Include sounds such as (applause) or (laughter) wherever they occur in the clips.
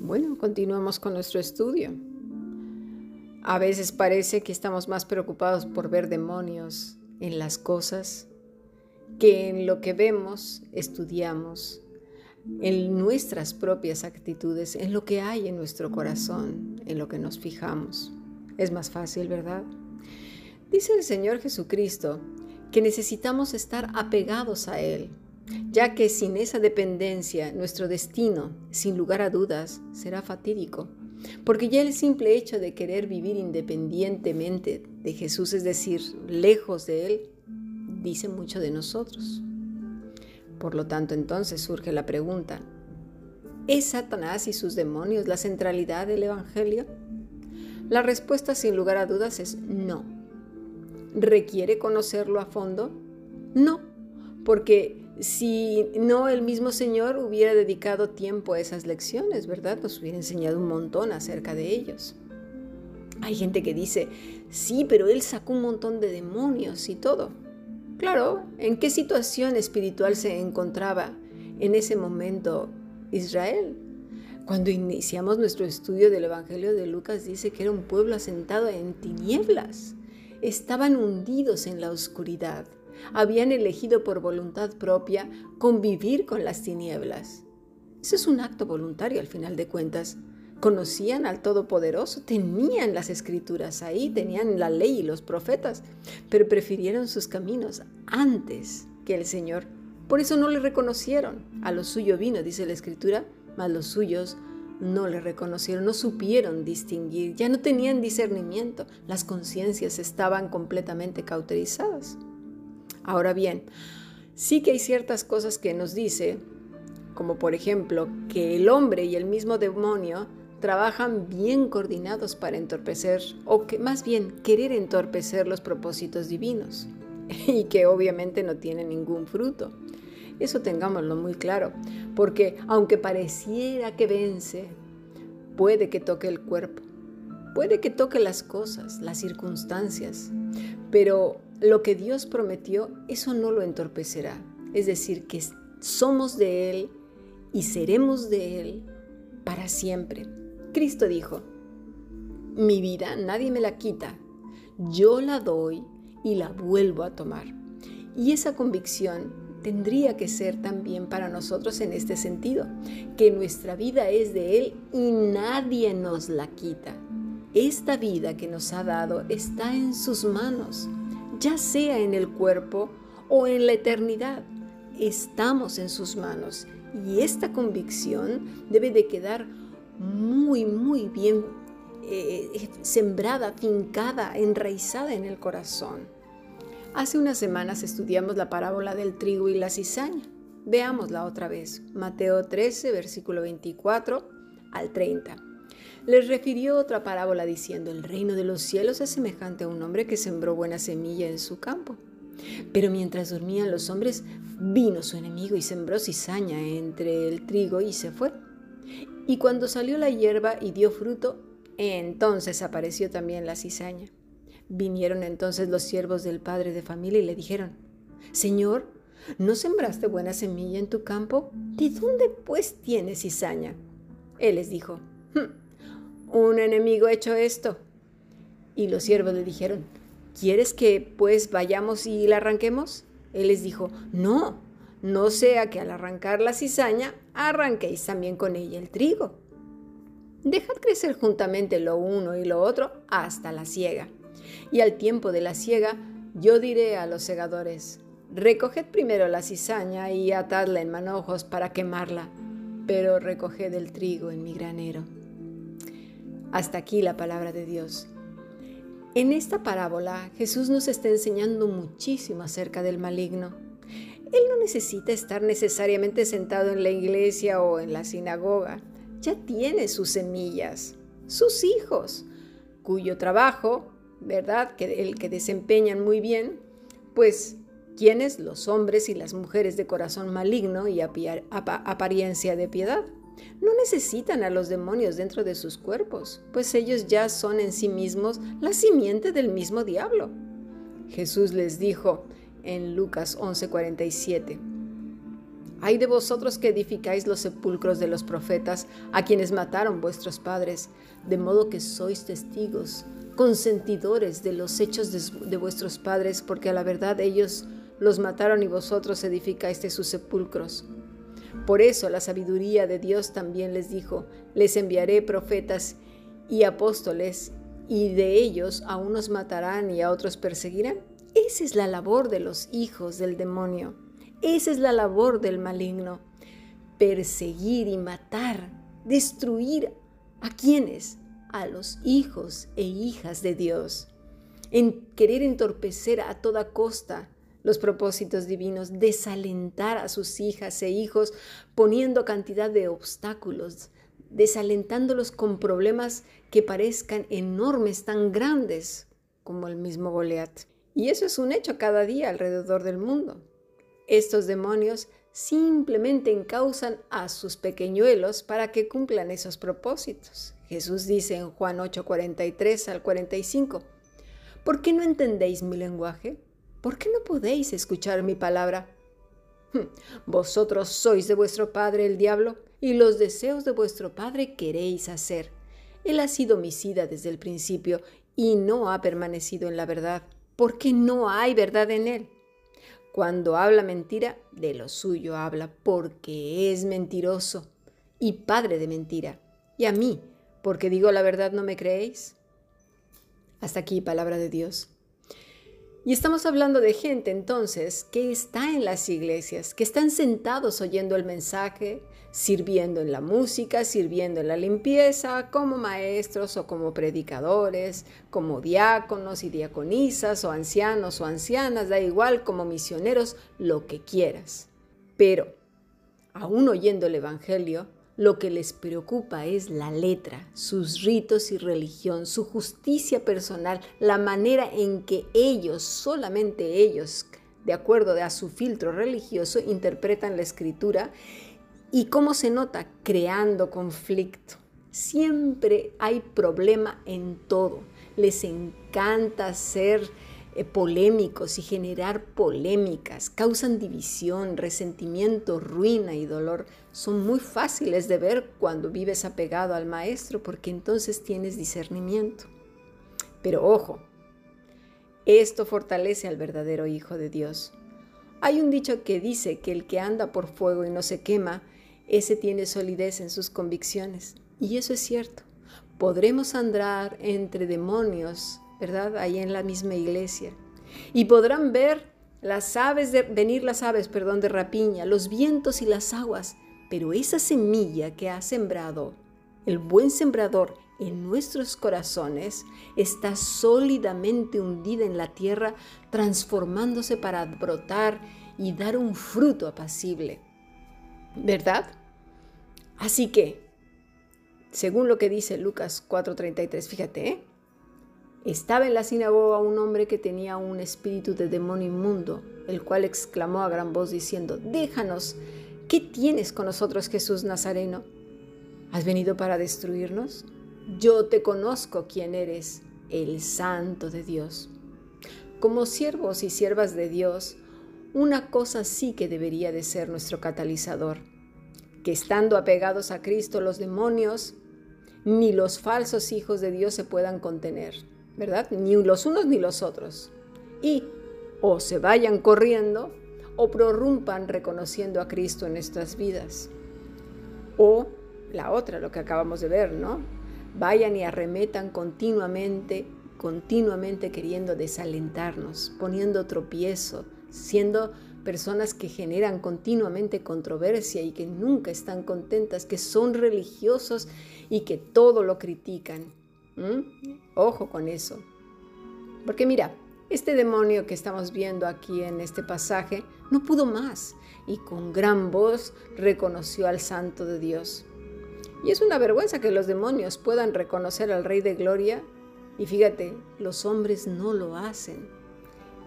Bueno, continuamos con nuestro estudio. A veces parece que estamos más preocupados por ver demonios en las cosas que en lo que vemos, estudiamos, en nuestras propias actitudes, en lo que hay en nuestro corazón, en lo que nos fijamos. Es más fácil, ¿verdad? Dice el Señor Jesucristo que necesitamos estar apegados a Él, ya que sin esa dependencia nuestro destino, sin lugar a dudas, será fatídico. Porque ya el simple hecho de querer vivir independientemente de Jesús, es decir, lejos de Él, dice mucho de nosotros. Por lo tanto, entonces surge la pregunta, ¿es Satanás y sus demonios la centralidad del Evangelio? La respuesta sin lugar a dudas es no. ¿Requiere conocerlo a fondo? No, porque si no el mismo Señor hubiera dedicado tiempo a esas lecciones, ¿verdad? Nos hubiera enseñado un montón acerca de ellos. Hay gente que dice, sí, pero Él sacó un montón de demonios y todo. Claro, ¿en qué situación espiritual se encontraba en ese momento Israel? Cuando iniciamos nuestro estudio del Evangelio de Lucas dice que era un pueblo asentado en tinieblas. Estaban hundidos en la oscuridad. Habían elegido por voluntad propia convivir con las tinieblas. Ese es un acto voluntario al final de cuentas conocían al Todopoderoso, tenían las escrituras ahí, tenían la ley y los profetas, pero prefirieron sus caminos antes que el Señor. Por eso no le reconocieron. A lo suyo vino, dice la escritura, mas los suyos no le reconocieron, no supieron distinguir, ya no tenían discernimiento, las conciencias estaban completamente cauterizadas. Ahora bien, sí que hay ciertas cosas que nos dice, como por ejemplo que el hombre y el mismo demonio trabajan bien coordinados para entorpecer, o que más bien querer entorpecer los propósitos divinos, (laughs) y que obviamente no tienen ningún fruto. Eso tengámoslo muy claro, porque aunque pareciera que vence, puede que toque el cuerpo, puede que toque las cosas, las circunstancias, pero lo que Dios prometió, eso no lo entorpecerá. Es decir, que somos de Él y seremos de Él para siempre. Cristo dijo, mi vida nadie me la quita, yo la doy y la vuelvo a tomar. Y esa convicción tendría que ser también para nosotros en este sentido, que nuestra vida es de Él y nadie nos la quita. Esta vida que nos ha dado está en sus manos, ya sea en el cuerpo o en la eternidad. Estamos en sus manos y esta convicción debe de quedar muy, muy bien eh, sembrada, fincada, enraizada en el corazón. Hace unas semanas estudiamos la parábola del trigo y la cizaña. Veámosla otra vez. Mateo 13, versículo 24 al 30. Les refirió otra parábola diciendo, el reino de los cielos es semejante a un hombre que sembró buena semilla en su campo. Pero mientras dormían los hombres, vino su enemigo y sembró cizaña entre el trigo y se fue. Y cuando salió la hierba y dio fruto, entonces apareció también la cizaña. Vinieron entonces los siervos del padre de familia y le dijeron, Señor, ¿no sembraste buena semilla en tu campo? ¿De dónde pues tienes cizaña? Él les dijo, hm, un enemigo ha hecho esto. Y los siervos le dijeron, ¿quieres que pues vayamos y la arranquemos? Él les dijo, no, no sea que al arrancar la cizaña arranquéis también con ella el trigo. Dejad crecer juntamente lo uno y lo otro hasta la siega. Y al tiempo de la siega yo diré a los segadores, recoged primero la cizaña y atadla en manojos para quemarla, pero recoged el trigo en mi granero. Hasta aquí la palabra de Dios. En esta parábola Jesús nos está enseñando muchísimo acerca del maligno él no necesita estar necesariamente sentado en la iglesia o en la sinagoga. Ya tiene sus semillas, sus hijos, cuyo trabajo, ¿verdad? Que el que desempeñan muy bien, pues quienes los hombres y las mujeres de corazón maligno y apariencia de piedad. No necesitan a los demonios dentro de sus cuerpos, pues ellos ya son en sí mismos la simiente del mismo diablo. Jesús les dijo, en Lucas 11:47. Hay de vosotros que edificáis los sepulcros de los profetas, a quienes mataron vuestros padres, de modo que sois testigos, consentidores de los hechos de, vuestros padres, porque a la verdad ellos los mataron y vosotros edificaste sus sepulcros. Por eso la sabiduría de Dios también les dijo, les enviaré profetas y apóstoles, y de ellos a unos matarán y a otros perseguirán. Esa es la labor de los hijos del demonio. Esa es la labor del maligno. Perseguir y matar, destruir a quienes? A los hijos e hijas de Dios. En querer entorpecer a toda costa los propósitos divinos, desalentar a sus hijas e hijos poniendo cantidad de obstáculos, desalentándolos con problemas que parezcan enormes, tan grandes como el mismo Goliat. Y eso es un hecho cada día alrededor del mundo. Estos demonios simplemente encausan a sus pequeñuelos para que cumplan esos propósitos. Jesús dice en Juan 8:43 al 45, ¿por qué no entendéis mi lenguaje? ¿por qué no podéis escuchar mi palabra? (laughs) Vosotros sois de vuestro padre el diablo, y los deseos de vuestro padre queréis hacer. Él ha sido homicida desde el principio y no ha permanecido en la verdad, porque no hay verdad en él. Cuando habla mentira, de lo suyo habla, porque es mentiroso y padre de mentira. Y a mí, porque digo la verdad, ¿no me creéis? Hasta aquí, palabra de Dios. Y estamos hablando de gente entonces que está en las iglesias, que están sentados oyendo el mensaje, sirviendo en la música, sirviendo en la limpieza, como maestros o como predicadores, como diáconos y diaconisas o ancianos o ancianas, da igual, como misioneros, lo que quieras. Pero, aún oyendo el Evangelio, lo que les preocupa es la letra, sus ritos y religión, su justicia personal, la manera en que ellos, solamente ellos, de acuerdo a su filtro religioso, interpretan la escritura y cómo se nota creando conflicto. Siempre hay problema en todo. Les encanta ser eh, polémicos y generar polémicas, causan división, resentimiento, ruina y dolor. Son muy fáciles de ver cuando vives apegado al maestro porque entonces tienes discernimiento. Pero ojo, esto fortalece al verdadero Hijo de Dios. Hay un dicho que dice que el que anda por fuego y no se quema, ese tiene solidez en sus convicciones. Y eso es cierto. Podremos andar entre demonios ¿verdad? Ahí en la misma iglesia. Y podrán ver las aves venir las aves, perdón, de rapiña, los vientos y las aguas, pero esa semilla que ha sembrado el buen sembrador en nuestros corazones está sólidamente hundida en la tierra, transformándose para brotar y dar un fruto apacible. ¿Verdad? Así que, según lo que dice Lucas 4:33, fíjate, ¿eh? Estaba en la sinagoga un hombre que tenía un espíritu de demonio inmundo, el cual exclamó a gran voz diciendo, Déjanos, ¿qué tienes con nosotros Jesús Nazareno? ¿Has venido para destruirnos? Yo te conozco quién eres, el Santo de Dios. Como siervos y siervas de Dios, una cosa sí que debería de ser nuestro catalizador, que estando apegados a Cristo los demonios, ni los falsos hijos de Dios se puedan contener ¿verdad? Ni los unos ni los otros. Y o se vayan corriendo o prorrumpan reconociendo a Cristo en nuestras vidas. O la otra, lo que acabamos de ver, ¿no? Vayan y arremetan continuamente, continuamente queriendo desalentarnos, poniendo tropiezo, siendo personas que generan continuamente controversia y que nunca están contentas, que son religiosos y que todo lo critican. Ojo con eso. Porque mira, este demonio que estamos viendo aquí en este pasaje no pudo más y con gran voz reconoció al Santo de Dios. Y es una vergüenza que los demonios puedan reconocer al Rey de Gloria y fíjate, los hombres no lo hacen.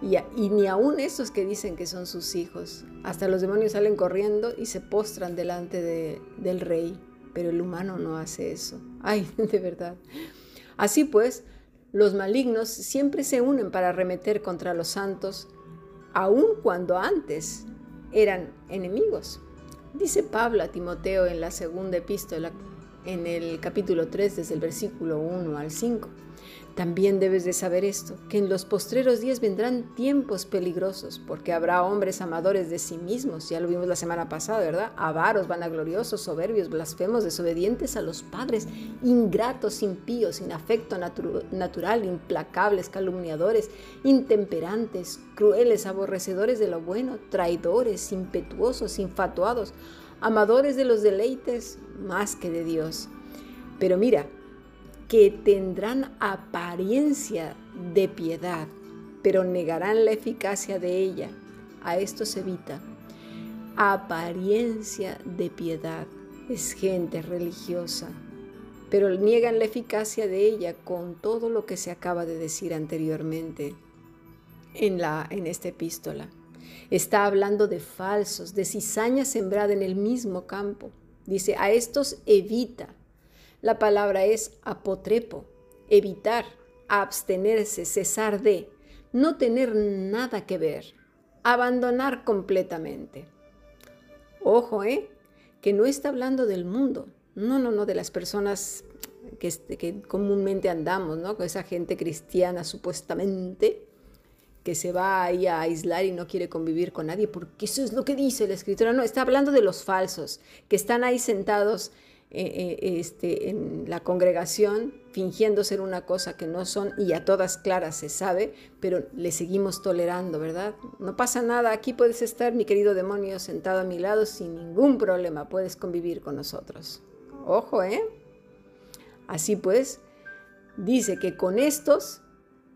Y, ni aún esos que dicen que son sus hijos. Hasta los demonios salen corriendo y se postran delante del Rey. Pero el humano no hace eso. Ay, (laughs) de verdad. Así pues, los malignos siempre se unen para arremeter contra los santos, aun cuando antes eran enemigos. Dice Pablo a Timoteo en la segunda epístola, en el capítulo 3, desde el versículo 1 al 5. También debes de saber esto, que en los postreros días vendrán tiempos peligrosos, porque habrá hombres amadores de sí mismos, ya lo vimos la semana pasada, ¿verdad? Avaros, vanagloriosos, soberbios, blasfemos, desobedientes a los padres, ingratos, impíos, sin afecto natural, implacables, calumniadores, intemperantes, crueles, aborrecedores de lo bueno, traidores, impetuosos, infatuados, amadores de los deleites más que de Dios. Pero mira, que tendrán apariencia de piedad, pero negarán la eficacia de ella. A esto se evita. Apariencia de piedad es gente religiosa, pero niegan la eficacia de ella con todo lo que se acaba de decir anteriormente en, la, en esta epístola. Está hablando de falsos, de cizaña sembrada en el mismo campo. Dice, a estos evita, la palabra es apotrepo, evitar, abstenerse, cesar de, no tener nada que ver, abandonar completamente. Ojo, ¿eh? Que no está hablando del mundo, no, no, no, de las personas que, este, que comúnmente andamos, ¿no? Con esa gente cristiana supuestamente que se va ahí a aislar y no quiere convivir con nadie, porque eso es lo que dice la escritura. No, está hablando de los falsos, que están ahí sentados eh, eh, este, en la congregación fingiendo ser una cosa que no son y a todas claras se sabe, pero le seguimos tolerando, ¿verdad? No pasa nada, aquí puedes estar, mi querido demonio, sentado a mi lado sin ningún problema, puedes convivir con nosotros. Ojo, ¿eh? Así pues, dice que con estos,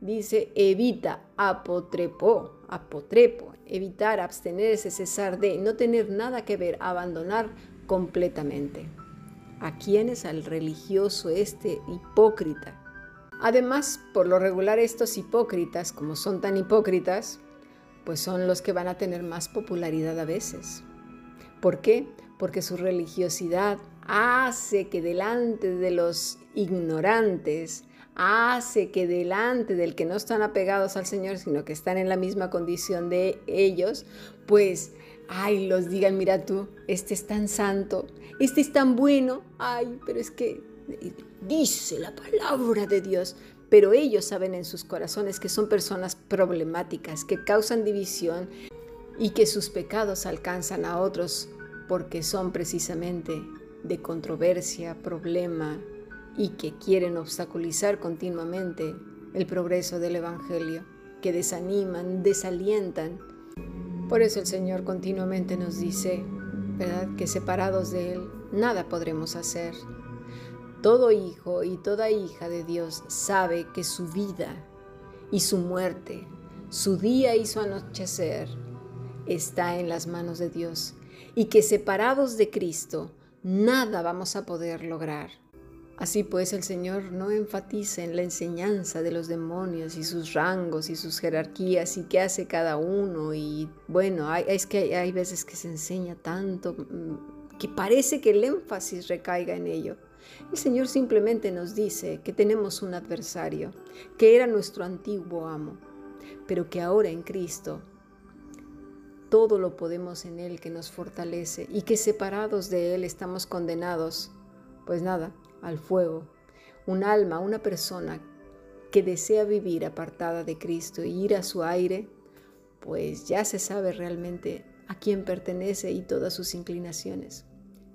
dice, evita, apotrepo, apotrepo, evitar, abstenerse, cesar de, no tener nada que ver, abandonar completamente a quienes al religioso este hipócrita. Además, por lo regular estos hipócritas, como son tan hipócritas, pues son los que van a tener más popularidad a veces. ¿Por qué? Porque su religiosidad hace que delante de los ignorantes, hace que delante del que no están apegados al Señor, sino que están en la misma condición de ellos, pues ay, los digan, mira tú, este es tan santo, este es tan bueno, ay, pero es que dice la palabra de Dios, pero ellos saben en sus corazones que son personas problemáticas, que causan división y que sus pecados alcanzan a otros porque son precisamente de controversia, problema y que quieren obstaculizar continuamente el progreso del Evangelio, que desaniman, desalientan por eso el Señor continuamente nos dice, ¿verdad? Que separados de Él nada podremos hacer. Todo hijo y toda hija de Dios sabe que su vida y su muerte, su día y su anochecer está en las manos de Dios y que separados de Cristo nada vamos a poder lograr. Así pues el Señor no enfatiza en la enseñanza de los demonios y sus rangos y sus jerarquías y qué hace cada uno. Y bueno, es que hay, veces que se enseña tanto mm, que parece que el énfasis recaiga en ello. El Señor simplemente nos dice que tenemos un adversario, que era nuestro antiguo amo, pero que ahora en Cristo todo lo podemos en Él que nos fortalece y que separados de Él estamos condenados. Pues nada, al fuego. Un alma, una persona que desea vivir apartada de Cristo y ir a su aire, pues ya se sabe realmente a quién pertenece y todas sus inclinaciones.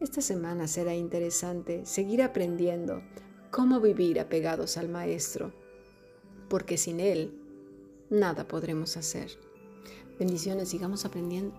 Esta semana será interesante seguir aprendiendo cómo vivir apegados al Maestro, porque sin Él nada podremos hacer. Bendiciones, sigamos aprendiendo.